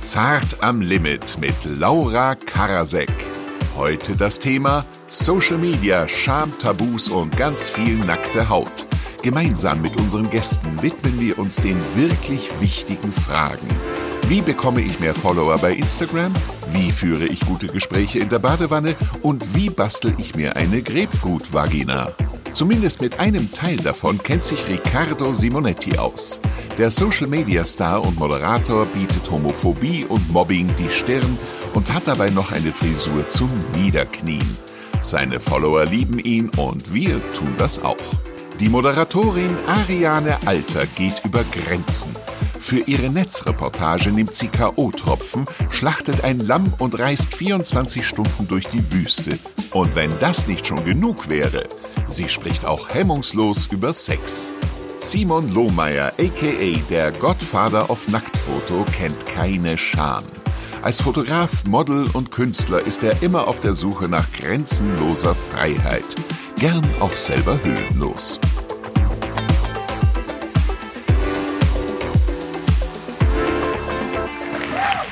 Zart am Limit mit Laura Karasek. Heute das Thema Social Media, Scham, Tabus und ganz viel nackte Haut. Gemeinsam mit unseren Gästen widmen wir uns den wirklich wichtigen Fragen. Wie bekomme ich mehr Follower bei Instagram? Wie führe ich gute Gespräche in der Badewanne? Und wie bastel ich mir eine Grapefruit-Vagina? Zumindest mit einem Teil davon kennt sich Riccardo Simonetti aus. Der Social-Media-Star und Moderator bietet Homophobie und Mobbing die Stirn und hat dabei noch eine Frisur zum Niederknien. Seine Follower lieben ihn und wir tun das auch. Die Moderatorin Ariane Alter geht über Grenzen. Für ihre Netzreportage nimmt sie K.O.-Tropfen, schlachtet ein Lamm und reist 24 Stunden durch die Wüste. Und wenn das nicht schon genug wäre, sie spricht auch hemmungslos über Sex. Simon Lohmeier, aka der Godfather of Nacktfoto, kennt keine Scham. Als Fotograf, Model und Künstler ist er immer auf der Suche nach grenzenloser Freiheit. Gern auch selber höhenlos.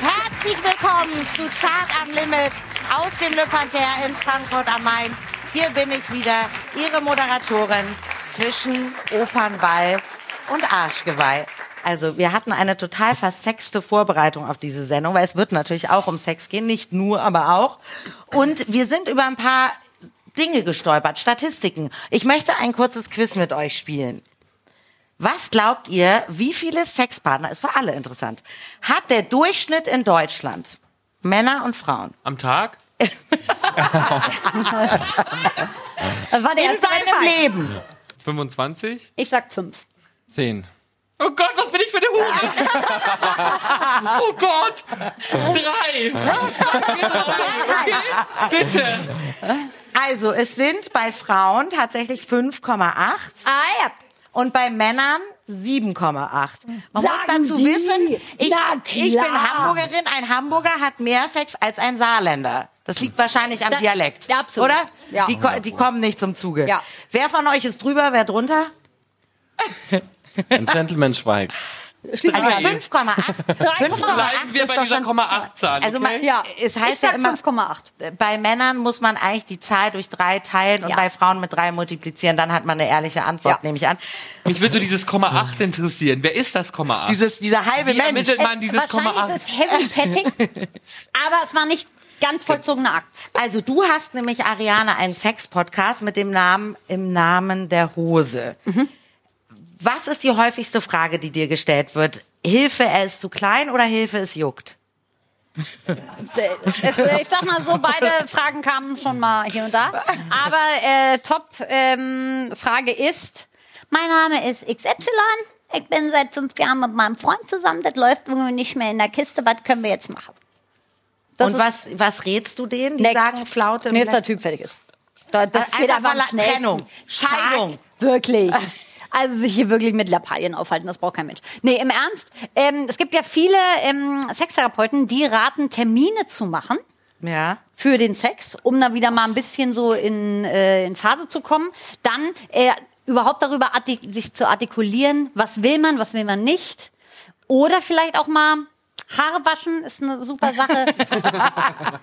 Herzlich willkommen zu Zart am Limit aus dem Le Panther in Frankfurt am Main. Hier bin ich wieder, Ihre Moderatorin zwischen Opernball und Arschgeweih. Also wir hatten eine total versexte Vorbereitung auf diese Sendung, weil es wird natürlich auch um Sex gehen, nicht nur, aber auch. Und wir sind über ein paar Dinge gestolpert, Statistiken. Ich möchte ein kurzes Quiz mit euch spielen. Was glaubt ihr, wie viele Sexpartner, ist für alle interessant, hat der Durchschnitt in Deutschland? Männer und Frauen. Am Tag? Das war der in seinem Leben. 25? Ich sag fünf. 10. Oh Gott, was bin ich für eine Hure? oh Gott! Drei! okay, bitte! Also, es sind bei Frauen tatsächlich 5,8 Ah ja. Und bei Männern 7,8. Man muss Sagen dazu Sie? wissen, ich, ich bin. Hamburgerin. Ein Hamburger hat mehr Sex als ein Saarländer. Das liegt wahrscheinlich am Da- Dialekt. Ja, absolut. Oder? Ja. Die, ko- die kommen nicht zum Zuge. Ja. Wer von euch ist drüber, wer drunter? Ein Gentleman schweigt. Also 5,8. 5,8 Bleiben wir ist bei dieser schon... Komma-8-Zahl, okay? Also man, Ja. es Ich heißt ja immer, 5,8. bei Männern muss man eigentlich die Zahl durch drei teilen und Ja. bei Frauen mit drei multiplizieren. Dann hat man eine ehrliche Antwort, Ja. nehme ich an. Mich würde so dieses Komma 8 interessieren. Wer ist das Komma 8? Dieses, dieser halbe Wie Mensch. ermittelt man dieses Komma Wahrscheinlich 8? ist es Heavy Petting, aber es war nicht ganz vollzogener Akt. Also du hast nämlich, Ariane, einen Sex-Podcast mit dem Namen Im Namen der Hose. Was ist die häufigste Frage, die dir gestellt wird? Hilfe, er ist zu klein oder Hilfe, es juckt? Es, äh, ich sag mal so, beide Fragen kamen schon mal hier und da. Aber äh, Top-Frage ähm, Frage ist, mein Name ist XY. Ich bin seit fünf Jahren mit meinem Freund zusammen. Das läuft irgendwie nicht mehr in der Kiste. Was können wir jetzt machen? Das und was, was rätst du denen? Die next. sagen Flaute. Nächster? Typ fertig ist. Da, das Also geht schnell. Trennung. Scheidung. Wirklich. Also sich hier wirklich mit Lappalien aufhalten, das braucht kein Mensch. Nee, im Ernst. Ähm, es gibt ja viele ähm, Sextherapeuten, die raten, Termine zu machen Ja. für den Sex, um da wieder mal ein bisschen so in, äh, in Phase zu kommen. Dann äh, überhaupt darüber sich zu artikulieren, was will man, was will man nicht. Oder vielleicht auch mal Haare waschen ist eine super Sache.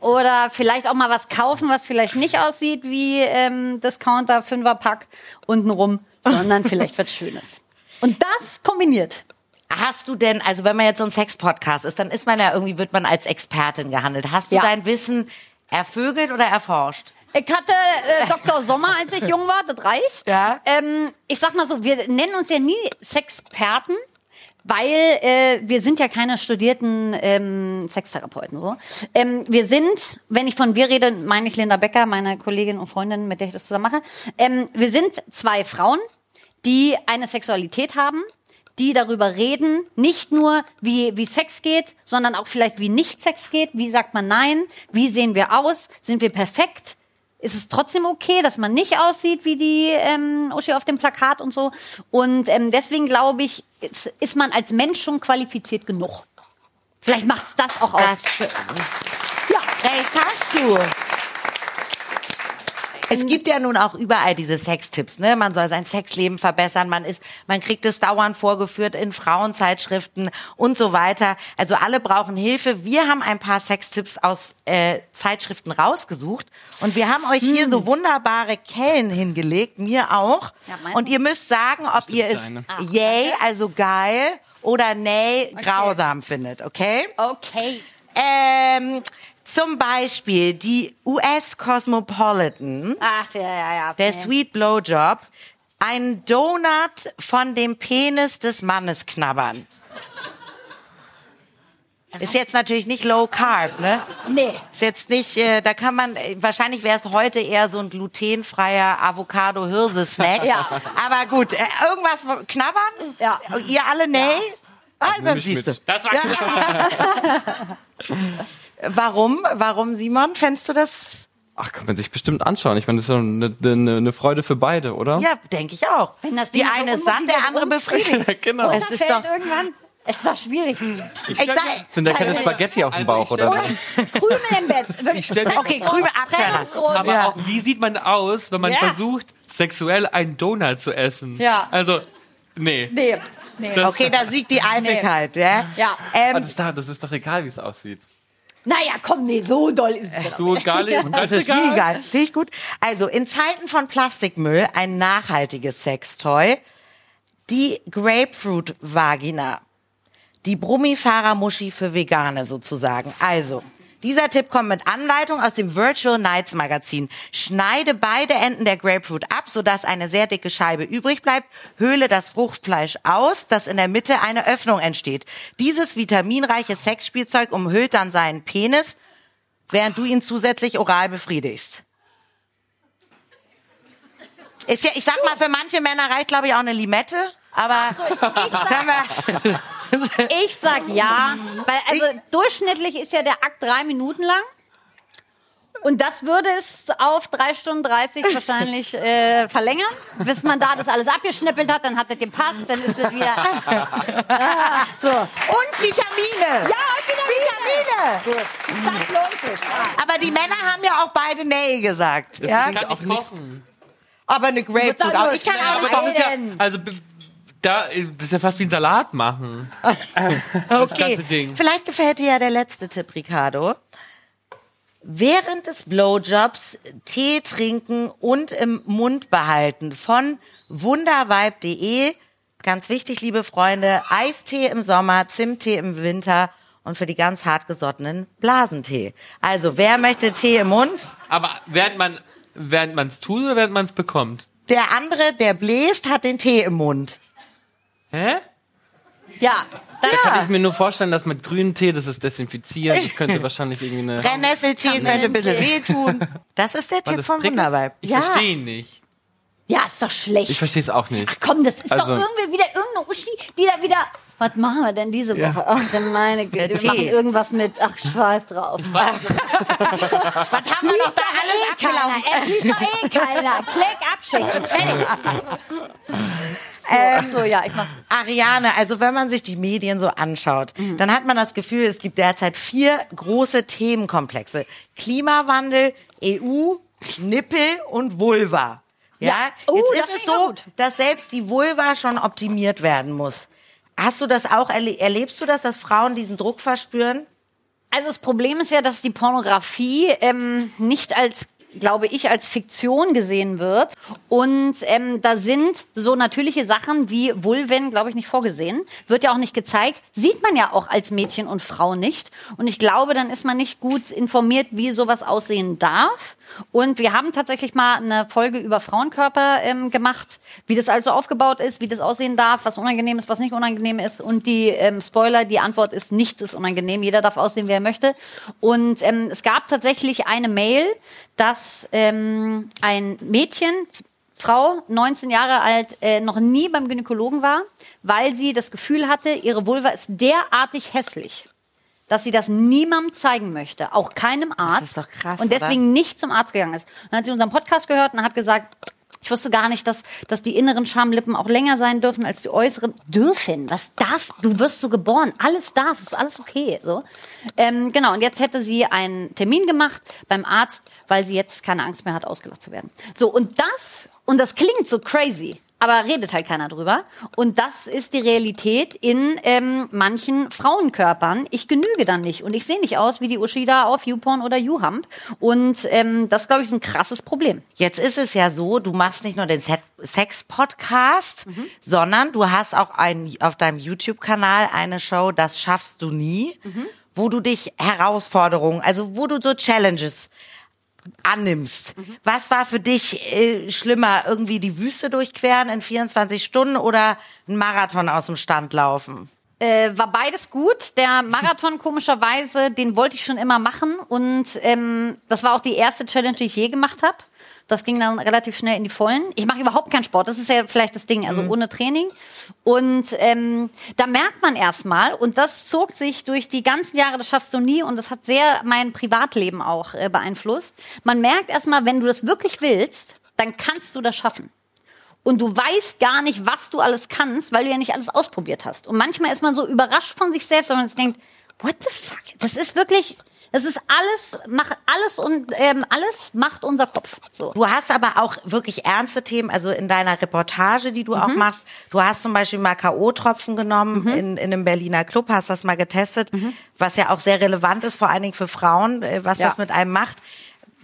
Oder vielleicht auch mal was kaufen, was vielleicht nicht aussieht wie ähm, Discounter Fünferpack untenrum, sondern vielleicht was Schönes. Und das kombiniert. Hast du denn, also wenn man jetzt so ein Sex-Podcast ist, dann ist man ja irgendwie, wird man als Expertin gehandelt. Hast du Ja. dein Wissen ervögelt oder erforscht? Ich hatte äh, Dr. Sommer, als ich jung war, das reicht. Ja. Ähm, ich sag mal so, wir nennen uns ja nie Sexperten, weil äh, wir sind ja keine studierten ähm, Sextherapeuten. So. Ähm, wir sind, wenn ich von wir rede, meine ich Linda Becker, meine Kollegin und Freundin, mit der ich das zusammen mache. Ähm, wir sind zwei Frauen, die eine Sexualität haben, die darüber reden, nicht nur wie, wie Sex geht, sondern auch vielleicht wie nicht Sex geht, wie sagt man nein, wie sehen wir aus, sind wir perfekt, ist es trotzdem okay, dass man nicht aussieht wie die ähm, Uschi auf dem Plakat und so. Und ähm, deswegen glaube ich, ist, ist man als Mensch schon qualifiziert genug. Vielleicht macht's das auch aus. Das, Ja, recht hast du. Es gibt ja nun auch überall diese Sextipps, ne? Man soll sein Sexleben verbessern, man ist, man kriegt es dauernd vorgeführt in Frauenzeitschriften und so weiter. Also alle brauchen Hilfe. Wir haben ein paar Sextipps aus äh, Zeitschriften rausgesucht und wir haben euch hier so wunderbare Kellen hingelegt, mir auch. Ja, und ihr müsst sagen, ob ihr es deine. yay, also geil, oder nay, grausam findet, okay? Okay. Ähm, zum Beispiel die US Cosmopolitan, Ach, ja, ja, ja. der. Sweet Blowjob, ein Donut von dem Penis des Mannes knabbern. Ist jetzt natürlich nicht low carb, ne? Nee. Ist jetzt nicht, äh, da kann man, wahrscheinlich wäre es heute eher so ein glutenfreier Avocado-Hirse-Snack. Ja. Aber gut, äh, irgendwas von- knabbern? Ja. Ihr alle, nee? Also, siehst du. Das war klar. Warum? Warum, Simon? Fändest du das? Ach, kann man sich bestimmt anschauen. Ich meine, das ist doch eine, eine, eine Freude für beide, oder? Ja, denke ich auch. Wenn das Die Ding so eine ist satt, der andere befriedigt. Ja, genau. Es ist doch, irgendwann. Es ist doch schwierig. ich sag, Sind da keine Spaghetti auf dem Also Bauch, ich oder? Krümel im Bett. Wirklich. stell- Okay, Krümel abtrennen. Aber Ja. auch, wie sieht man aus, wenn man Ja. versucht, sexuell einen Donut zu essen? Ja. Also, nee. Nee. Nee. Okay, da siegt die Eitelkeit, ja? Ja. Aber Ähm, das, ist doch- das ist doch egal, wie es aussieht. Naja, komm, nee, so doll ist es. So egal, das ist nie egal. Finde ich gut. Also, in Zeiten von Plastikmüll ein nachhaltiges Sextoy. Die Grapefruit-Vagina. Die Brummifahrer-Muschi für Vegane sozusagen. Also, dieser Tipp kommt mit Anleitung aus dem Virtual Nights Magazin. Schneide beide Enden der Grapefruit ab, sodass eine sehr dicke Scheibe übrig bleibt. Höhle das Fruchtfleisch aus, dass in der Mitte eine Öffnung entsteht. Dieses vitaminreiche Sexspielzeug umhüllt dann seinen Penis, während du ihn zusätzlich oral befriedigst. Ist ja, ich sag mal, für manche Männer reicht, glaube ich, auch eine Limette, aber Ich sag, können wir, ich sag ja, weil also durchschnittlich ist ja der Akt drei Minuten lang. Und das würde es auf drei Stunden 30 wahrscheinlich äh, verlängern. Bis man da das alles abgeschnippelt hat, dann hat es gepasst, dann ist es wieder. Ah, so. Ja, und Vitamine. und Vitamine. Gut. Das lohnt sich. Aber die Männer haben ja auch beide Nee gesagt. Ja? Ich kann auch nicht kochen. Aber eine Grapefruit sagen auch. Ich kann schnell, auch das ist ja, also, da, das ist ja fast wie ein Salat machen. Das Okay, ganze Ding. vielleicht gefällt dir ja der letzte Tipp, Ricardo. Während des Blowjobs Tee trinken und im Mund behalten von wundervibe.de. Ganz wichtig, liebe Freunde, Eistee im Sommer, Zimttee im Winter und für die ganz hartgesottenen Blasentee. Also, wer möchte Tee im Mund? Aber während man während man es tut oder während man es bekommt? Der andere, der bläst, hat den Tee im Mund. Hä? Ja, das Kann ich mir nur vorstellen, dass mit grünem Tee, das ist desinfiziert. Ich könnte wahrscheinlich irgendwie eine... Brennnesseltee könnte ein bisschen wehtun. Das ist der Tipp das von? Wundervibe. Ich Ja. verstehe ihn nicht. ja, ist doch schlecht. Ich verstehe es auch nicht. Ach komm, das ist doch Also- irgendwie wieder irgendeine Uschi, die da wieder. Was machen wir denn diese Woche? Ach, denn meine Güte, wir machen irgendwas mit. Ach, Schweiß drauf. Was haben wir noch da alles eh keiner. abgelaufen? Es liest doch eh keiner. Klick, abschicken, fertig. Ähm, So, ja, ich mach's. Ariane, also wenn man sich die Medien so anschaut, Mhm. dann hat man das Gefühl, es gibt derzeit vier große Themenkomplexe. Klimawandel, EU, Nippel und Vulva. Ja, Ja. Oh, jetzt ist es so, gut. dass selbst die Vulva schon optimiert werden muss. Hast du das auch, erle erlebst du das, dass Frauen diesen Druck verspüren? Also das Problem ist ja, dass die Pornografie ähm, nicht als glaube ich, als Fiktion gesehen wird. Und ähm, da sind so natürliche Sachen wie Vulven, glaube ich, nicht vorgesehen. Wird ja auch nicht gezeigt. Sieht man ja auch als Mädchen und Frau nicht. Und ich glaube, dann ist man nicht gut informiert, wie sowas aussehen darf. Und wir haben tatsächlich mal eine Folge über Frauenkörper ähm, gemacht, wie das also aufgebaut ist, wie das aussehen darf, was unangenehm ist, was nicht unangenehm ist. Und die ähm, Spoiler, die Antwort ist, nichts ist unangenehm. Jeder darf aussehen, wie er möchte. Und ähm, es gab tatsächlich eine Mail, dass ähm, ein Mädchen, Frau, 19 Jahre alt, äh, noch nie beim Gynäkologen war, weil sie das Gefühl hatte, ihre Vulva ist derartig hässlich dass sie das niemandem zeigen möchte, auch keinem Arzt. ist doch krass, Und deswegen nicht zum Arzt gegangen ist. Und dann hat sie unseren Podcast gehört und hat gesagt, Ich wusste gar nicht, dass, dass die inneren Schamlippen auch länger sein dürfen als die äußeren. Dürfen? Was darf? Du wirst so geboren. Alles darf. Ist alles okay. So. Ähm, genau. Und jetzt hätte sie einen Termin gemacht beim Arzt, weil sie jetzt keine Angst mehr hat, ausgelacht zu werden. So. Und das, und das klingt so crazy aber redet halt keiner drüber. Und das ist die Realität in ähm, manchen Frauenkörpern. Ich genüge dann nicht und ich sehe nicht aus wie die Ushida auf YouPorn oder YouHump. Und ähm, das, glaube ich, ist ein krasses Problem. Jetzt ist es ja so, du machst nicht nur den Sex-Podcast, mhm. sondern du hast auch ein, auf deinem YouTube-Kanal eine Show, das schaffst du nie, mhm. wo du dich Herausforderungen, also wo du so Challenges annimmst. Mhm. Was war für dich äh, schlimmer, irgendwie die Wüste durchqueren in 24 Stunden oder einen Marathon aus dem Stand laufen? Äh, war beides gut. Der Marathon komischerweise, den wollte ich schon immer machen und ähm, das war auch die erste Challenge, die ich je gemacht habe. Das ging dann relativ schnell in die Vollen. Ich mache überhaupt keinen Sport. Das ist ja vielleicht das Ding, also mhm. ohne Training. Und ähm, da merkt man erstmal, und das zog sich durch die ganzen Jahre, das schaffst du nie, und das hat sehr mein Privatleben auch äh, beeinflusst. Man merkt erstmal, wenn du das wirklich willst, dann kannst du das schaffen. Und du weißt gar nicht, was du alles kannst, weil du ja nicht alles ausprobiert hast. Und manchmal ist man so überrascht von sich selbst, wenn man sich denkt, what the fuck? Das ist wirklich, es ist alles, macht alles und ähm, alles macht unser Kopf. So. Du hast aber auch wirklich ernste Themen, also in deiner Reportage, die du mhm. auch machst. Du hast zum Beispiel mal K.O.-Tropfen genommen mhm. in, in einem Berliner Club, hast das mal getestet, mhm. was ja auch sehr relevant ist, vor allen Dingen für Frauen, äh, was ja. das mit einem macht.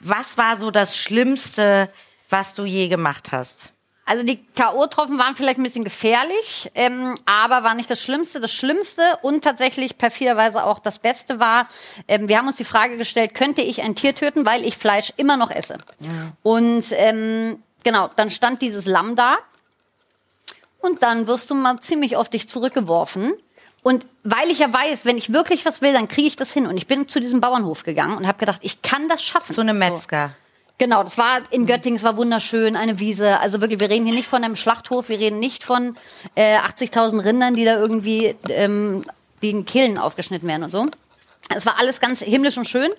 Was war so das Schlimmste, was du je gemacht hast? Also die K.O.-Tropfen waren vielleicht ein bisschen gefährlich, ähm, aber war nicht das Schlimmste. Das Schlimmste und tatsächlich perfiderweise auch das Beste war, ähm, wir haben uns die Frage gestellt, könnte ich ein Tier töten, weil ich Fleisch immer noch esse? Ja. Und ähm, genau, dann stand dieses Lamm da und dann wirst du mal ziemlich auf dich zurückgeworfen. Und weil ich ja weiß, wenn ich wirklich was will, dann kriege ich das hin. Und ich bin zu diesem Bauernhof gegangen und habe gedacht, ich kann das schaffen. Zu einem Metzger. So. Genau, das war in Göttingen, es war wunderschön, eine Wiese. Also wirklich, wir reden hier nicht von einem Schlachthof, wir reden nicht von äh, 80.000 Rindern, die da irgendwie ähm, den Kehlen aufgeschnitten werden und so. Es war alles ganz himmlisch und schön,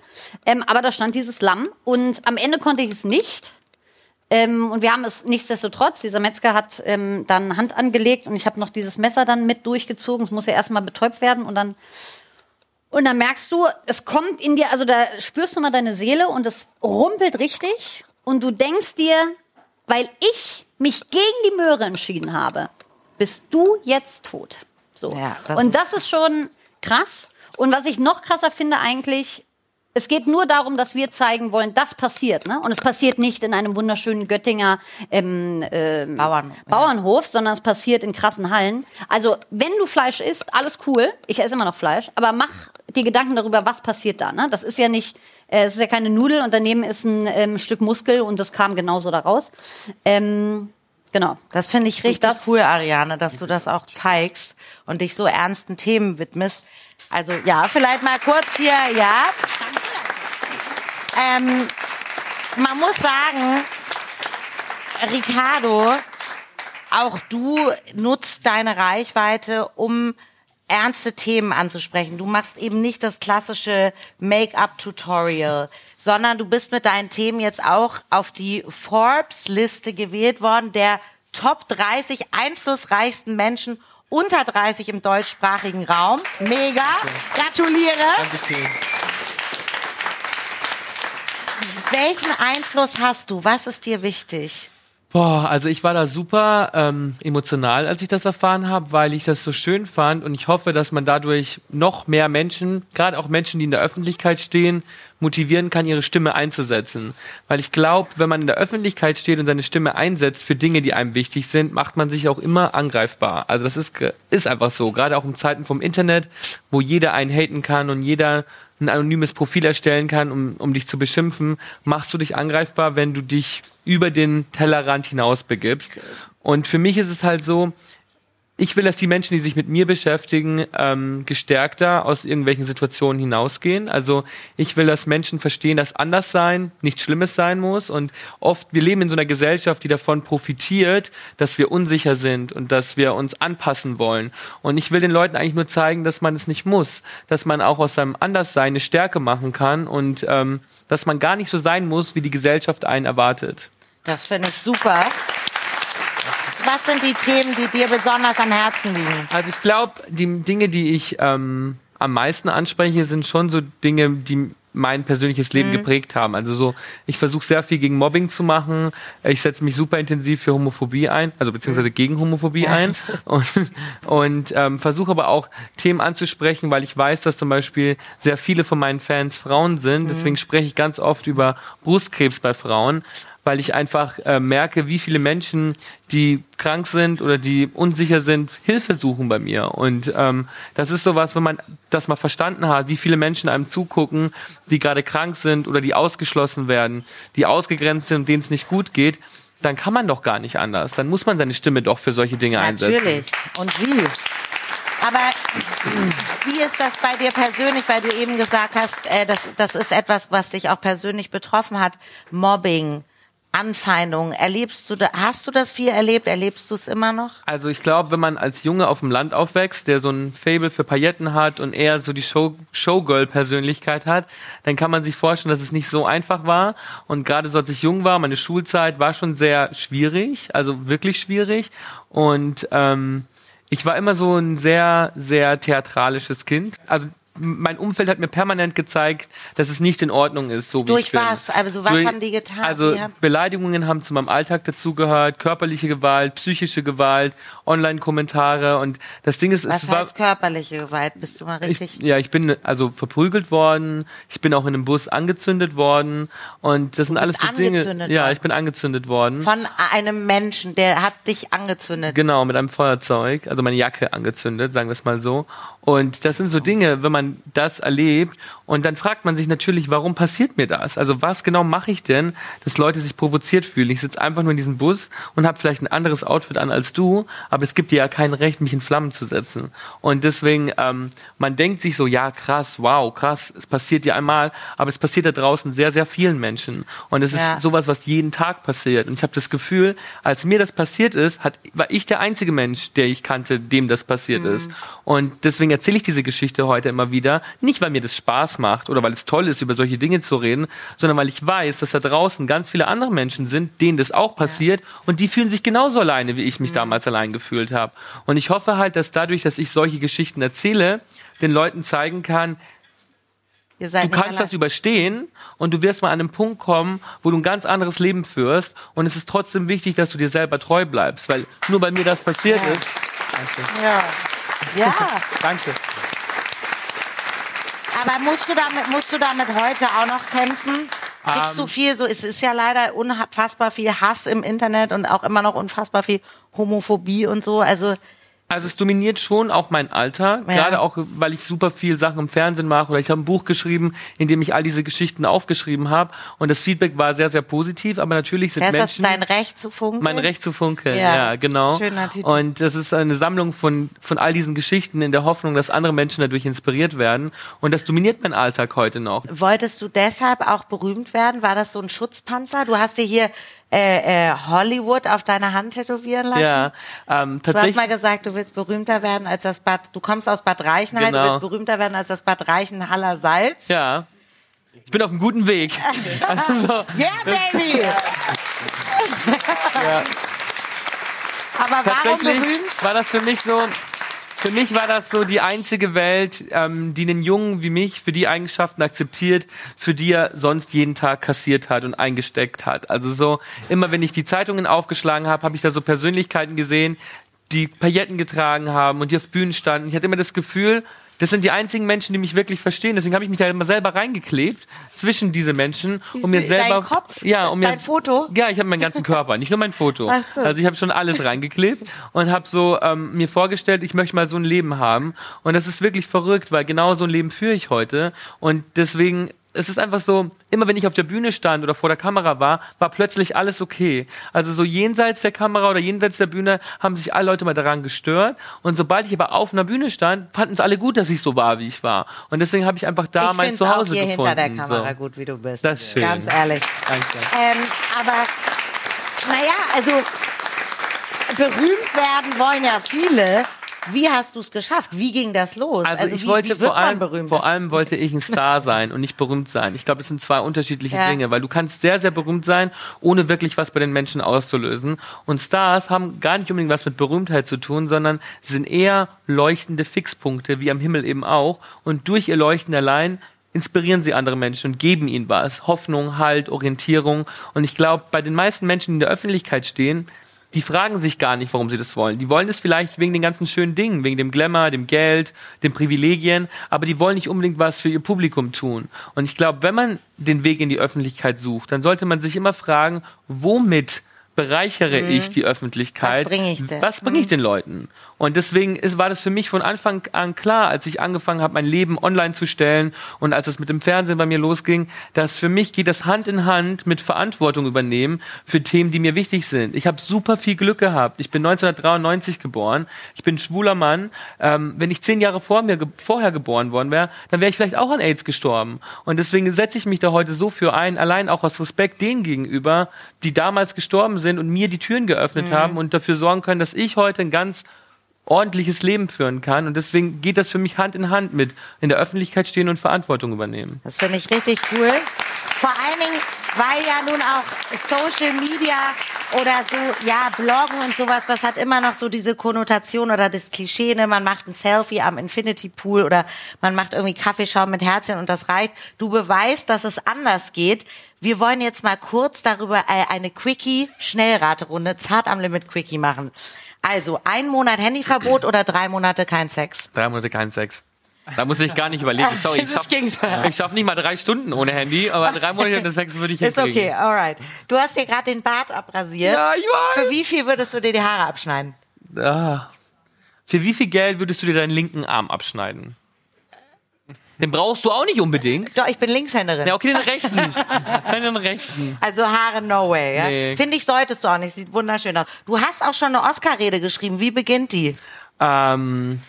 ähm, aber da stand dieses Lamm und am Ende konnte ich es nicht. Ähm, und wir haben es nichtsdestotrotz, dieser Metzger hat ähm, dann Hand angelegt und ich habe noch dieses Messer dann mit durchgezogen. Es muss ja erstmal betäubt werden und dann und dann merkst du, es kommt in dir, also da spürst du mal deine Seele und es rumpelt richtig und du denkst dir, weil ich mich gegen die Möhre entschieden habe, bist du jetzt tot. So. Ja, das und das ist schon krass. Und was ich noch krasser finde eigentlich, es geht nur darum, dass wir zeigen wollen, das passiert. Ne? Und es passiert nicht in einem wunderschönen Göttinger ähm, ähm, Bauern, Bauernhof, ja. sondern es passiert in krassen Hallen. Also wenn du Fleisch isst, alles cool. Ich esse immer noch Fleisch, aber mach dir Gedanken darüber, was passiert da. Ne? Das ist ja nicht, äh, es ist ja keine Nudel und daneben ist ein ähm, Stück Muskel und das kam genauso daraus. Ähm, Genau. Das finde ich richtig cool, Ariane, dass du das auch zeigst und dich so ernsten Themen widmest. Also ja, vielleicht mal kurz hier, ja. Ähm, man muss sagen, Ricardo, auch du nutzt deine Reichweite, um ernste Themen anzusprechen. Du machst eben nicht das klassische Make-up-Tutorial, sondern du bist mit deinen Themen jetzt auch auf die Forbes-Liste gewählt worden, der Top 30 einflussreichsten Menschen unter 30 im deutschsprachigen Raum. Mega. Gratuliere. Dankeschön. Welchen Einfluss hast du? Was ist dir wichtig? Boah, also ich war da super ähm, emotional, als ich das erfahren habe, weil ich das so schön fand und ich hoffe, dass man dadurch noch mehr Menschen, gerade auch Menschen, die in der Öffentlichkeit stehen, motivieren kann, ihre Stimme einzusetzen. Weil ich glaube, wenn man in der Öffentlichkeit steht und seine Stimme einsetzt für Dinge, die einem wichtig sind, macht man sich auch immer angreifbar. Also das ist, ist einfach so, gerade auch in Zeiten vom Internet, wo jeder einen haten kann und jeder ein anonymes Profil erstellen kann, um, um dich zu beschimpfen, machst du dich angreifbar, wenn du dich über den Tellerrand hinaus begibst. Und für mich ist es halt so, ich will, dass die Menschen, die sich mit mir beschäftigen, ähm, gestärkter aus irgendwelchen Situationen hinausgehen. Also ich will, dass Menschen verstehen, dass Anderssein nichts Schlimmes sein muss. Und oft, wir leben in so einer Gesellschaft, die davon profitiert, dass wir unsicher sind und dass wir uns anpassen wollen. Und ich will den Leuten eigentlich nur zeigen, dass man es nicht muss, dass man auch aus seinem Anderssein eine Stärke machen kann und ähm, dass man gar nicht so sein muss, wie die Gesellschaft einen erwartet. Das finde ich super. Was sind die Themen, die dir besonders am Herzen liegen? Also ich glaube, die Dinge, die ich ähm, am meisten anspreche, sind schon so Dinge, die mein persönliches Leben geprägt haben. Also so, ich versuche sehr viel gegen Mobbing zu machen. Ich setze mich super intensiv für Homophobie ein, also beziehungsweise gegen Homophobie ein und, und ähm, versuche aber auch Themen anzusprechen, weil ich weiß, dass zum Beispiel sehr viele von meinen Fans Frauen sind. Deswegen spreche ich ganz oft über Brustkrebs bei Frauen, weil ich einfach äh, merke, wie viele Menschen, die krank sind oder die unsicher sind, Hilfe suchen bei mir. Und ähm, das ist sowas, wenn man das mal verstanden hat, wie viele Menschen einem zugucken, die gerade krank sind oder die ausgeschlossen werden, die ausgegrenzt sind denen es nicht gut geht, dann kann man doch gar nicht anders. Dann muss man seine Stimme doch für solche Dinge einsetzen. Natürlich. Und wie? Aber wie ist das bei dir persönlich, weil du eben gesagt hast, äh, das, das ist etwas, was dich auch persönlich betroffen hat, Mobbing, Anfeindungen. Erlebst du, da, hast du das viel erlebt? Erlebst du es immer noch? Also ich glaube, wenn man als Junge auf dem Land aufwächst, der so ein Fable für Pailletten hat und eher so die Show Showgirl-Persönlichkeit hat, dann kann man sich vorstellen, dass es nicht so einfach war. Und gerade so als ich jung war, meine Schulzeit war schon sehr schwierig, also wirklich schwierig. Und ähm, ich war immer so ein sehr, sehr theatralisches Kind. Also mein Umfeld hat mir permanent gezeigt, dass es nicht in Ordnung ist, so wie Durch ich bin. was? Also was Durch- haben die getan? Also Ja. Beleidigungen haben zu meinem Alltag dazugehört, körperliche Gewalt, psychische Gewalt, Online-Kommentare und das Ding ist, Was es war heißt körperliche Gewalt? Bist du mal richtig? ich, ja, ich bin also verprügelt worden, ich bin auch in einem Bus angezündet worden und das sind alles so Dinge. angezündet Ja, worden? ich bin angezündet worden. Von einem Menschen, der hat dich angezündet. Genau, mit einem Feuerzeug, also meine Jacke angezündet, sagen wir es mal so. Und das sind so Dinge, wenn man das erlebt und dann fragt man sich natürlich, warum passiert mir das? Also was genau mache ich denn, dass Leute sich provoziert fühlen? Ich sitze einfach nur in diesem Bus und habe vielleicht ein anderes Outfit an als du, aber es gibt dir ja kein Recht, mich in Flammen zu setzen. Und deswegen, ähm, man denkt sich so, ja krass, wow, krass, es passiert dir einmal, aber es passiert da draußen sehr, sehr vielen Menschen. Und es Ja. ist sowas, was jeden Tag passiert. Und ich habe das Gefühl, als mir das passiert ist, hat, war ich der einzige Mensch, der ich kannte, dem das passiert Mhm. ist. Und deswegen erzähle ich diese Geschichte heute immer wieder. Nicht, weil mir das Spaß macht oder weil es toll ist, über solche Dinge zu reden, sondern weil ich weiß, dass da draußen ganz viele andere Menschen sind, denen das auch passiert und die fühlen sich genauso alleine, wie Mhm. ich mich damals allein gefühlt habe. Und ich hoffe halt, dass dadurch, dass ich solche Geschichten erzähle, den Leuten zeigen kann, du kannst allein. das überstehen und du wirst mal an einem Punkt kommen, wo du ein ganz anderes Leben führst. Und es ist trotzdem wichtig, dass du dir selber treu bleibst, weil nur bei mir das passiert Ja. ist. Ja. Ja. Danke. Aber musst du damit, musst du damit heute auch noch kämpfen? Kriegst du Ähm. viel so, es ist ja leider unfassbar viel Hass im Internet und auch immer noch unfassbar viel Homophobie und so. Also, Also es dominiert schon auch mein Alltag, Ja. gerade auch, weil ich super viel Sachen im Fernsehen mache oder ich habe ein Buch geschrieben, in dem ich all diese Geschichten aufgeschrieben habe und das Feedback war sehr, sehr positiv, aber natürlich sind ist das Menschen... dein Recht zu funkeln? Mein Recht zu funkeln, Ja. ja, genau. Schöner Titel. Und das ist eine Sammlung von, von all diesen Geschichten in der Hoffnung, dass andere Menschen dadurch inspiriert werden. Und das dominiert mein Alltag heute noch. Wolltest du deshalb auch berühmt werden? War das so ein Schutzpanzer? Du hast dir hier äh, äh, Hollywood auf deine Hand tätowieren lassen? Ja, ähm, Du hast tatsächlich. mal gesagt, du willst berühmter werden als das Bad, du kommst aus Bad Reichenhall, du Genau. willst berühmter werden als das Bad Reichenhaller Salz. Ja. Ich bin auf einem guten Weg. Also, Yeah, baby! Aber warum tatsächlich berühmt? war das für mich so. Für mich war das so die einzige Welt, ähm, die einen Jungen wie mich für die Eigenschaften akzeptiert, für die er sonst jeden Tag kassiert hat und eingesteckt hat. Also so immer, wenn ich die Zeitungen aufgeschlagen habe, habe ich da so Persönlichkeiten gesehen, die Pailletten getragen haben und die auf Bühnen standen. Ich hatte immer das Gefühl, das sind die einzigen Menschen, die mich wirklich verstehen. Deswegen habe ich mich da immer selber reingeklebt zwischen diese Menschen, um mir selber, Dein Kopf? ja, um mir, Dein Foto? ja, ich habe meinen ganzen Körper, nicht nur mein Foto. Ach so. Also ich habe schon alles reingeklebt und habe so ähm, mir vorgestellt, ich möchte mal so ein Leben haben. Und das ist wirklich verrückt, weil genau so ein Leben führe ich heute. Und deswegen es ist einfach so, immer wenn ich auf der Bühne stand oder vor der Kamera war, war plötzlich alles okay. Also so jenseits der Kamera oder jenseits der Bühne haben sich alle Leute mal daran gestört. Und sobald ich aber auf einer Bühne stand, fanden es alle gut, dass ich so war, wie ich war. Und deswegen habe ich einfach da ich mein es auch Zuhause hier gefunden. hinter der Kamera so. gut, wie du bist. Das ist schön. Ganz ehrlich. Danke. Ähm, aber naja, also berühmt werden wollen ja viele. Wie hast du es geschafft? Wie ging das los? Also, ich wie, wollte wie vor allem, vor allem wollte ich ein Star sein und nicht berühmt sein. Ich glaube, es sind zwei unterschiedliche Ja. Dinge, weil du kannst sehr, sehr berühmt sein, ohne wirklich was bei den Menschen auszulösen. Und Stars haben gar nicht unbedingt was mit Berühmtheit zu tun, sondern sind eher leuchtende Fixpunkte, wie am Himmel eben auch. Und durch ihr Leuchten allein inspirieren sie andere Menschen und geben ihnen was. Hoffnung, Halt, Orientierung. Und ich glaube, bei den meisten Menschen, die in der Öffentlichkeit stehen, die fragen sich gar nicht, warum sie das wollen. Die wollen es vielleicht wegen den ganzen schönen Dingen, wegen dem Glamour, dem Geld, den Privilegien, aber die wollen nicht unbedingt was für ihr Publikum tun. Und ich glaube, wenn man den Weg in die Öffentlichkeit sucht, dann sollte man sich immer fragen, womit bereichere ich die Öffentlichkeit? Mhm. Was bringe ich denn? Was bringe ich den Leuten? Und deswegen ist, war das für mich von Anfang an klar, als ich angefangen habe, mein Leben online zu stellen und als es mit dem Fernsehen bei mir losging, dass für mich geht das Hand in Hand mit Verantwortung übernehmen für Themen, die mir wichtig sind. Ich habe super viel Glück gehabt. Ich bin 1993 geboren. Ich bin schwuler Mann. Ähm, wenn ich zehn Jahre vor mir vorher geboren worden wäre, dann wäre ich vielleicht auch an AIDS gestorben. Und deswegen setze ich mich da heute so für ein, allein auch aus Respekt denen gegenüber, die damals gestorben sind und mir die Türen geöffnet haben und dafür sorgen können, dass ich heute ein ganz ordentliches Leben führen kann. Und deswegen geht das für mich Hand in Hand mit in der Öffentlichkeit stehen und Verantwortung übernehmen. Das finde ich richtig cool. Vor allen Dingen, weil ja nun auch Social Media oder so, ja, Bloggen und sowas, das hat immer noch so diese Konnotation oder das Klischee, ne? man macht ein Selfie am Infinity Pool oder man macht irgendwie Kaffeeschaum mit Herzchen und das reicht. Du beweist, dass es anders geht. Wir wollen jetzt mal kurz darüber äh, eine Quickie-Schnellraterunde, zart am Limit Quickie machen. Also, ein Monat Handyverbot oder drei Monate kein Sex? Drei Monate kein Sex. Da muss ich gar nicht überlegen. Sorry, ich Das schaff, nicht mal drei Stunden ohne Handy, aber drei Monate ohne Sex würde ich Ist hinkriegen. okay, alright. Du hast dir gerade den Bart abrasiert. Ja, ich weiß. Für wie viel würdest du dir die Haare abschneiden? Ah. Für wie viel Geld würdest du dir deinen linken Arm abschneiden? Den brauchst du auch nicht unbedingt. Doch, ich bin Linkshänderin. Ja, okay, den rechten. den rechten. Also Haare no way, ja? Nee. Finde ich, solltest du auch nicht. Sieht wunderschön aus. Du hast auch schon eine Oscar-Rede geschrieben. Wie beginnt die? Ähm,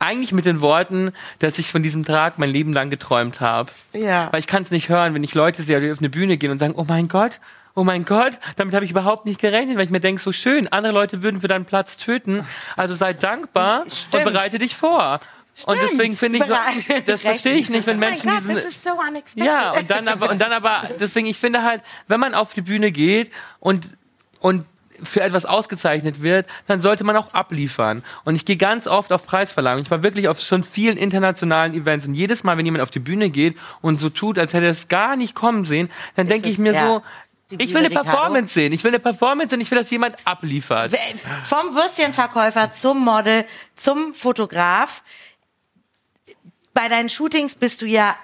eigentlich mit den Worten, dass ich von diesem Tag mein Leben lang geträumt habe. Ja. Weil ich kann es nicht hören, wenn ich Leute sehe, die auf eine Bühne gehen und sagen, oh mein Gott, oh mein Gott, damit habe ich überhaupt nicht gerechnet, weil ich mir denke, so schön, andere Leute würden für deinen Platz töten. Also sei dankbar Stimmt. und bereite dich vor. Und deswegen finde ich, so, das verstehe ich nicht, wenn oh Menschen Gott, diesen, so ja, und dann aber, und dann aber, deswegen, ich finde halt, wenn man auf die Bühne geht und, und für etwas ausgezeichnet wird, dann sollte man auch abliefern. Und ich gehe ganz oft auf Preisverleihung. Ich war wirklich auf schon vielen internationalen Events und jedes Mal, wenn jemand auf die Bühne geht und so tut, als hätte er es gar nicht kommen sehen, dann denke ich mir ja. so, ich will eine Ricardo. Performance sehen. Ich will eine Performance und ich will, dass jemand abliefert. Vom Würstchenverkäufer zum Model, zum Fotograf. Bei deinen Shootings bist du ja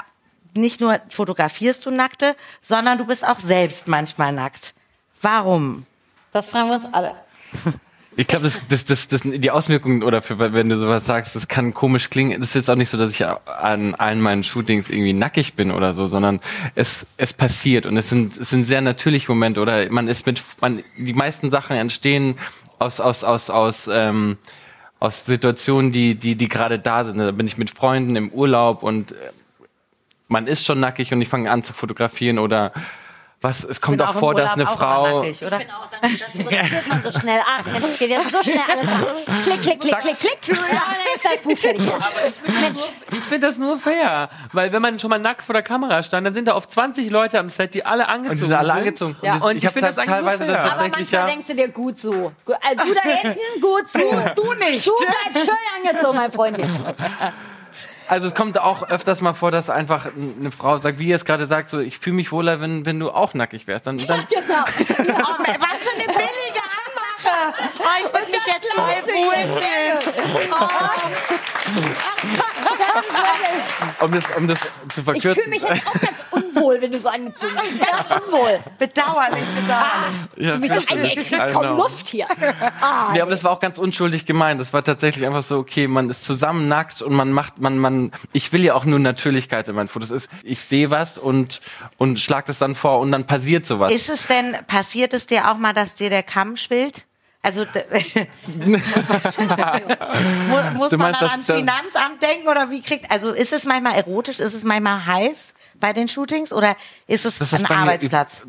nicht nur fotografierst du Nackte, sondern du bist auch selbst manchmal nackt. Warum? Das fragen wir uns alle. Ich glaube, das, das, das, das, die Auswirkungen oder für, wenn du sowas sagst, das kann komisch klingen. Es ist jetzt auch nicht so, dass ich an allen meinen Shootings irgendwie nackig bin oder so, sondern es, es passiert und es sind, es sind sehr natürliche Momente oder man ist mit, man, die meisten Sachen entstehen aus, aus, aus, aus, ähm, aus Situationen, die, die, die gerade da sind. Da bin ich mit Freunden im Urlaub und äh, man ist schon nackig und ich fange an zu fotografieren oder was, es kommt Bin auch im vor, dass eine auch Frau, nackig, oder? Genau, dann, dann fotografiert man so schnell. Ach, Mensch, das geht jetzt so schnell alles ab. Klick, klick, klick, klick, klick. Ja, dann ist das Buch fertig. Ich finde das nur fair. Weil wenn man schon mal nackt vor der Kamera stand, dann sind da oft 20 Leute am Set, die alle angezogen und die sind alle angezogen. Ja. das- Und ich hab finde da das eigentlich teilweise nur fair. aber manchmal ja. denkst du dir, gut so. Äh, Du da hinten, gut so. Du nicht. Du bleibst schön angezogen, mein Freundchen. Also es kommt auch öfters mal vor, dass einfach eine Frau sagt, wie ihr es gerade sagt, so ich fühle mich wohler, wenn, wenn du auch nackig wärst. Dann, dann Genau. Oh, Mann, was für eine billige Anmache. Oh, ich würde mich jetzt voll wohlfühlen. um das, um das zu Ich verkürzen. fühle mich jetzt auch ganz unwohl, wenn du so angezogen bist. Ganz unwohl. Bedauerlich, bedauerlich. ja, Mich so, ey, ich krieg kaum know. Luft hier. Ah, Nee, aber das war auch ganz unschuldig gemeint. Das war tatsächlich einfach so, okay, man ist zusammen nackt und man macht, man, man, ich will ja auch nur Natürlichkeit in meinen Fotos. Ist, ich sehe was und, und schlag das dann vor und dann passiert sowas. Ist es denn, passiert es dir auch mal, dass dir der Kamm schwillt? Also muss, man meinst, dann ans das- Finanzamt denken oder wie kriegt also ist es manchmal erotisch, ist es manchmal heiß bei den Shootings oder ist es ein bei mir- Arbeitsplatz?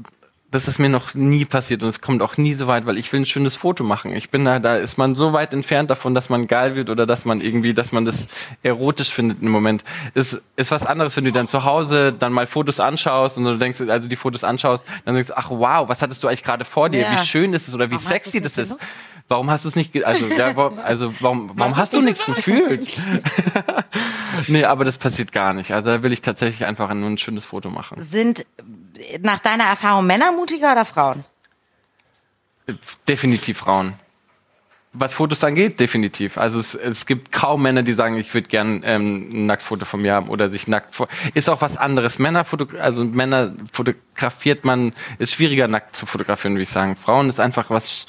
Das ist mir noch nie passiert und es kommt auch nie so weit, weil ich will ein schönes Foto machen. Ich bin da, da ist man so weit entfernt davon, dass man geil wird oder dass man irgendwie, dass man das erotisch findet im Moment. Es ist was anderes, wenn du dann zu Hause dann mal Fotos anschaust und du denkst, also die Fotos anschaust, dann denkst du, ach wow, was hattest du eigentlich gerade vor dir? Ja. Wie schön ist es oder wie Warum sexy das ist. Warum hast du es nicht, also, ja, warum, also warum, warum hast du nichts gefühlt? nee, aber das passiert gar nicht. Also da will ich tatsächlich einfach nur ein schönes Foto machen. Sind nach deiner Erfahrung Männer mutiger oder Frauen? Definitiv Frauen. Was Fotos angeht, definitiv. Also es, es gibt kaum Männer, die sagen, ich würde gern ähm, ein Nacktfoto von mir haben oder sich nackt vor. Ist auch was anderes. Männer also Männer fotografiert man, ist schwieriger nackt zu fotografieren, würde ich sagen. Frauen ist einfach was,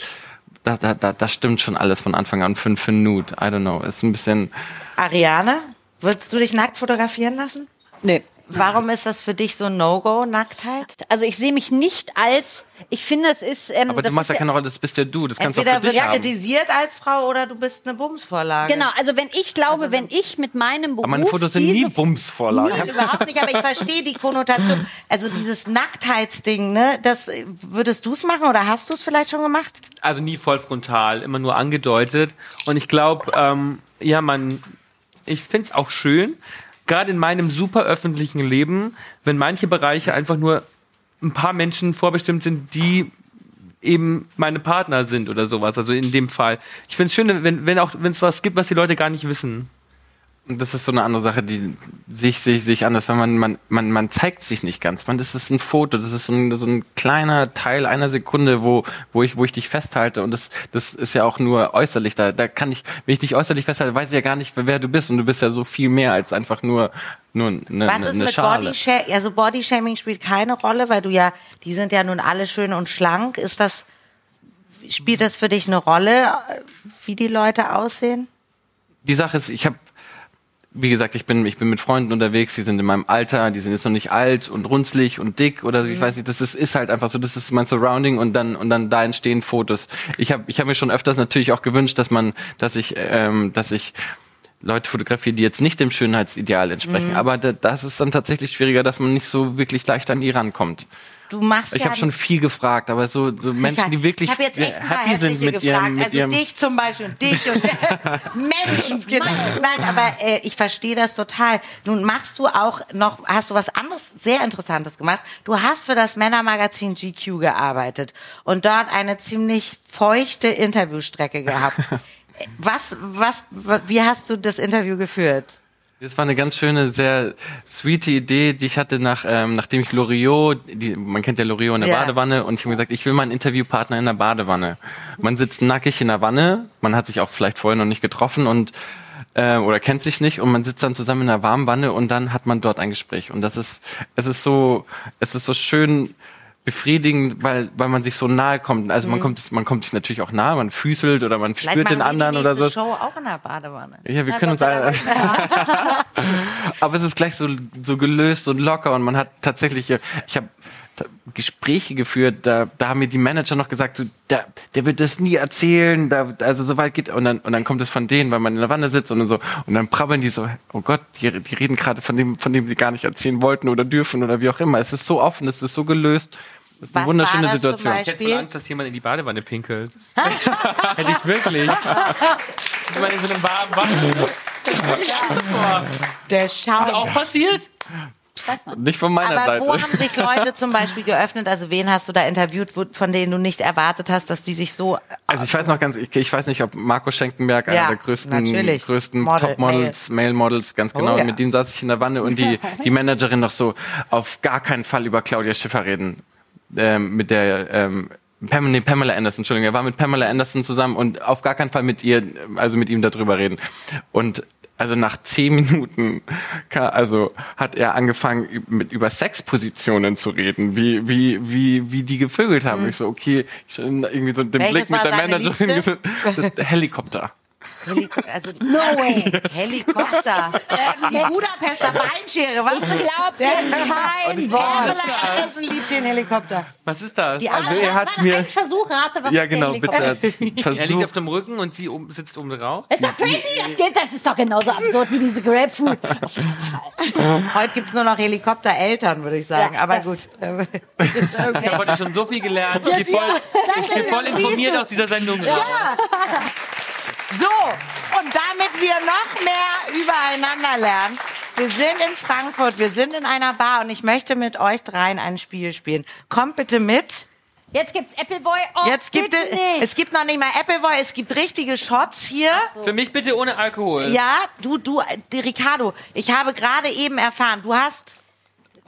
da, da, da, da stimmt schon alles von Anfang an. Fünf Minuten, I don't know. Ist ein bisschen. Ariane, würdest du dich nackt fotografieren lassen? Nee. Warum ist das für dich so ein No-Go, Nacktheit? Also ich sehe mich nicht als, ich finde, es ist. Ähm, Aber das du machst ist ja keine Rolle, das bist ja du. Das kannst du auch Entweder für dich haben. kritisiert als Frau oder du bist eine Bumsvorlage. Genau, also wenn ich glaube, wenn ich mit meinem Beruf Aber meine Fotos sind nie Bumsvorlagen. Nee, überhaupt nicht, aber ich verstehe die Konnotation. Also dieses Nacktheitsding, ne, das äh, würdest du es machen oder hast du es vielleicht schon gemacht? Also nie voll frontal, immer nur angedeutet. Und ich glaube, ähm, ja, man, ich find's auch schön, gerade in meinem super öffentlichen Leben, wenn manche Bereiche einfach nur ein paar Menschen vorbestimmt sind, die eben meine Partner sind oder sowas. Also in dem Fall. Ich find's schön, wenn, wenn auch, wenn es was gibt, was die Leute gar nicht wissen. Das ist so eine andere Sache, die sich sich sich anders, weil man man man man zeigt sich nicht ganz. Man, das ist ein Foto, das ist so ein, so ein kleiner Teil einer Sekunde, wo wo ich wo ich dich festhalte und das das ist ja auch nur äußerlich. Da da kann ich, wenn ich dich äußerlich festhalte, weiß ich ja gar nicht, wer du bist und du bist ja so viel mehr als einfach nur nur eine, Was ist eine mit Schale. Bodyshaming? Also Bodyshaming spielt keine Rolle, weil du ja, die sind ja nun alle schön und schlank. Ist das, spielt das für dich eine Rolle, wie die Leute aussehen? die Sache ist, ich habe, wie gesagt, ich bin, ich bin mit Freunden unterwegs, die sind in meinem Alter, die sind jetzt noch nicht alt und runzlig und dick oder so, ich weiß nicht, das ist, ist halt einfach so, das ist mein Surrounding und dann und dann da entstehen Fotos. Ich habe ich hab mir schon öfters natürlich auch gewünscht, dass man, dass ich, ähm, dass ich Leute fotografiere, die jetzt nicht dem Schönheitsideal entsprechen. Aber da, das ist dann tatsächlich schwieriger, dass man nicht so wirklich leicht an die rankommt. Du machst Ich ja habe schon viel gefragt, aber so, so Menschen, die wirklich ich habe jetzt echt happy sind mit gefragt. ihrem, mit also ihrem dich zum Beispiel und dich und Menschenskind. Nein, aber äh, ich verstehe das total. Nun machst du auch noch, hast du was anderes sehr Interessantes gemacht. Du hast für das Männermagazin GQ gearbeitet und dort eine ziemlich feuchte Interviewstrecke gehabt. Was, was, wie hast du das Interview geführt? Das war eine ganz schöne, sehr sweete Idee, die ich hatte, nach, ähm, nachdem ich Loriot, die, man kennt ja Loriot in der Ja. Badewanne, und ich habe mir gesagt, ich will meinen Interviewpartner in der Badewanne. Man sitzt nackig in der Wanne, man hat sich auch vielleicht vorher noch nicht getroffen und äh, oder kennt sich nicht und man sitzt dann zusammen in einer warmen Wanne und dann hat man dort ein Gespräch. Und das ist, es ist so, es ist so schön befriedigend, weil, weil man sich so nahe kommt. Also man kommt, man kommt sich natürlich auch nahe, man füßelt oder man Mhm. Vielleicht spürt den anderen oder so. Show auch in der Badewanne. Ja, wir können uns alle. Aber es ist gleich so, so gelöst und locker und man hat tatsächlich, äh, ich habe Gespräche geführt, da, da haben mir die Manager noch gesagt, so, der, der wird das nie erzählen, da, also so weit geht und dann und dann kommt es von denen, weil man in der Wanne sitzt und dann so und dann prabbeln die so, oh Gott, die, die reden gerade von dem, von dem die gar nicht erzählen wollten oder dürfen oder wie auch immer. Es ist so offen, es ist so gelöst. Das ist eine Was wunderschöne war das zum Situation. Ich hätte voll Angst, dass jemand in die Badewanne pinkelt. hätte ich wirklich. Wenn man in so einem warmen Angst davor. Der Ist Schau. auch passiert? Weiß man. Nicht von meiner Aber wo Seite. haben sich Leute zum Beispiel geöffnet? Also wen hast du da interviewt, wo, von denen du nicht erwartet hast, dass die sich so Also ich weiß noch ganz, ich, ich weiß nicht, ob Marco Schenkenberg, einer Ja, der größten, natürlich. größten Model, Topmodels, Male Models, ganz Oh genau. ja. Mit dem saß ich in der Wanne und die, die Managerin noch so auf gar keinen Fall über Claudia Schiffer reden. Ähm, mit der ähm, Pam, nee, Pamela Anderson, Entschuldigung, er war mit Pamela Anderson zusammen und auf gar keinen Fall mit ihr, also mit ihm darüber reden. Und also nach zehn Minuten, also hat er angefangen mit über Sexpositionen zu reden, wie wie wie wie die gevögelt haben. Ich so okay, ich irgendwie so den Mhm. Welches Blick mit der Managerin das Helikopter. Heli also No way. Helikopter. Die Budapester Beinschere, was? Ich glaub dir kein Wort. Pamela Anderson liebt den Helikopter. Was ist das? Die Also er hat's mir. Ein Versuch, rate, was Ja, der genau, Helikopter bitte. ist. er liegt Versuch. auf dem Rücken und sie oben, sitzt oben drauf. Ist doch crazy, das geht, das ist doch genauso absurd wie diese Grapefruit. Auf jeden Fall. Heute gibt's nur noch Helikoptereltern, würde ich sagen. Ja, Aber gut. Ich habe heute schon so viel gelernt. Ja, ich bin voll, ich bin voll informiert aus dieser Sendung raus. So, und damit wir noch mehr übereinander lernen, wir sind in Frankfurt, wir sind in einer Bar und ich möchte mit euch dreien ein Spiel spielen. Kommt bitte mit. Jetzt gibt's Appleboy. Oh, Jetzt gibt es, nicht. es gibt noch nicht mal Appleboy, es gibt richtige Shots hier. Für mich bitte ohne Alkohol. Ja, du, du, die Ricardo, ich habe gerade eben erfahren, du hast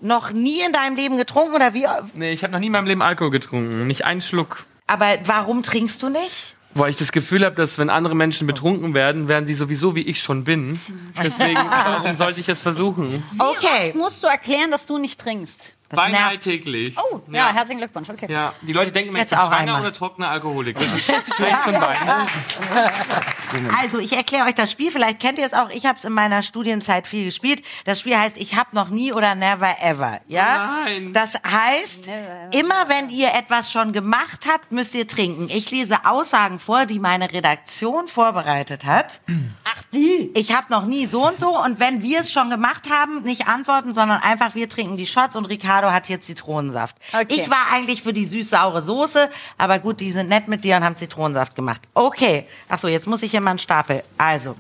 noch nie in deinem Leben getrunken oder wie? Nee, ich habe noch nie in meinem Leben Alkohol getrunken. Nicht einen Schluck. Aber warum trinkst du nicht? Weil ich das Gefühl habe, dass wenn andere Menschen betrunken werden, werden sie sowieso wie ich schon bin. Deswegen, warum sollte ich es versuchen? Wie Okay. oft musst du erklären, dass du nicht trinkst? Das Beinahe nervt. täglich. Oh, ja, herzlichen Glückwunsch. Okay. Ja, die Leute denken, mir, ich Jetzt bin auch schwanger einmal. oder trockener Alkoholiker. Das ist schlecht zum Bein. Also, ich erkläre euch das Spiel. Vielleicht kennt ihr es auch. Ich habe es in meiner Studienzeit viel gespielt. Das Spiel heißt Ich habe noch nie oder never ever. Ja? Oh nein. Das heißt, immer wenn ihr etwas schon gemacht habt, müsst ihr trinken. Ich lese Aussagen vor, die meine Redaktion vorbereitet hat. Ach, die. Ich habe noch nie so und so. Und wenn wir es schon gemacht haben, nicht antworten, sondern einfach wir trinken die Shots und Ricardo hat hier Zitronensaft. Okay. Ich war eigentlich für die süß-saure Soße, aber gut, die sind nett mit dir und haben Zitronensaft gemacht. Okay. Ach so, jetzt muss ich hier mal einen Stapel. Also,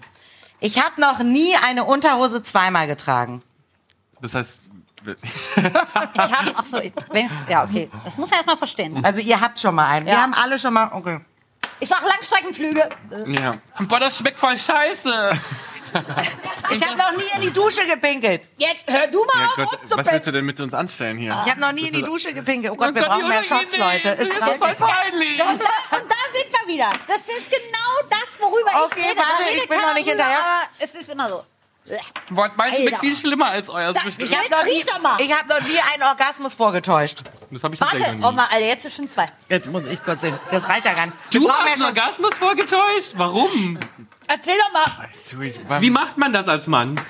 ich habe noch nie eine Unterhose zweimal getragen. Das heißt, Ich habe, ach so, ich, wenn's, ja, okay. Das muss er erstmal verstehen. Also ihr habt schon mal einen. Wir Ja. haben alle schon mal. Okay. Ich sag Langstreckenflüge. ja. Boah, das schmeckt voll scheiße. Ich habe noch nie in die Dusche gepinkelt. Jetzt hör du mal ja auf Gott, was rumzupissen. willst du denn mit uns anstellen hier? Ich habe noch nie in die Dusche gepinkelt. Oh Gott, wir brauchen mehr. Shots, Leute. Das Ist voll peinlich. Und da, und da sind wir wieder. Das ist genau das, worüber Okay, ich rede. warte, ich bin noch nicht hinterher. aber Es ist immer so. Boah, mein schmeckt viel schlimmer als euer. Da-. Ich habe noch, nie- ich hab noch nie einen Orgasmus vorgetäuscht. Das habe ich Warte, tatsächlich noch nie. jetzt ist schon zwei. Jetzt muss ich kurz sehen. Das reicht ja gar nicht. Du hast einen Orgasmus vorgetäuscht? Warum? Erzähl doch mal. Du, ich war- Wie macht man das als Mann?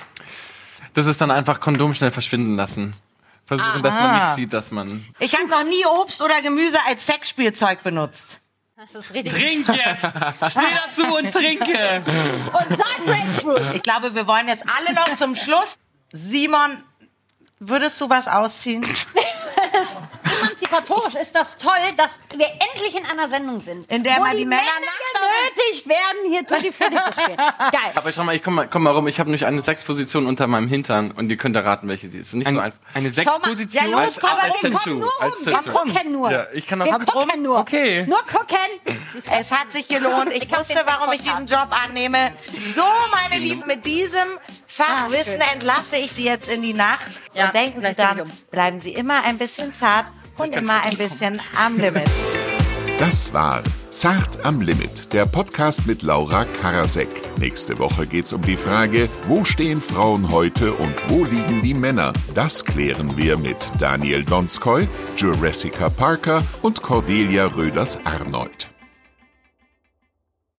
Das ist dann einfach Kondom schnell verschwinden lassen. Versuchen, dass man nicht sieht, dass man. Ich habe noch nie Obst oder Gemüse als Sexspielzeug benutzt. Das ist richtig. Trink jetzt! Steh dazu und trinke! Und sag Grapefruit. Ich glaube, wir wollen jetzt alle noch zum Schluss. Simon, würdest du was ausziehen? Emanzipatorisch ist das toll, dass wir endlich in einer Sendung sind. In der wo mal die Männer genötigt werden, hier Tutti Frutti zu spielen. Geil. Aber schau mal, ich komm mal, komm mal rum. Ich habe nämlich eine Sexposition unter meinem Hintern und ihr könnt erraten, welche sie ist. Nicht so Ein, einfach. eine. Sexposition? Ja, los, komm, Aber als wir Tattoo, kommen nur rum. Wir gucken nur. Ja, ich kann wir gucken nur. Okay. Nur gucken. Es hat sich gelohnt. Ich, Ich wusste, warum ich diesen Job annehme. So, meine Lieben, mit diesem Fachwissen entlasse ich Sie jetzt in die Nacht. Ja, und denken Sie dann, bleiben Sie immer ein bisschen zart und immer ein bisschen am Limit. Das war Zart am Limit, der Podcast mit Laura Karasek. Nächste Woche geht's um die Frage, wo stehen Frauen heute und wo liegen die Männer? Das klären wir mit Daniel Donskoy, Jurassica Parker und Cordelia Röders-Arnold.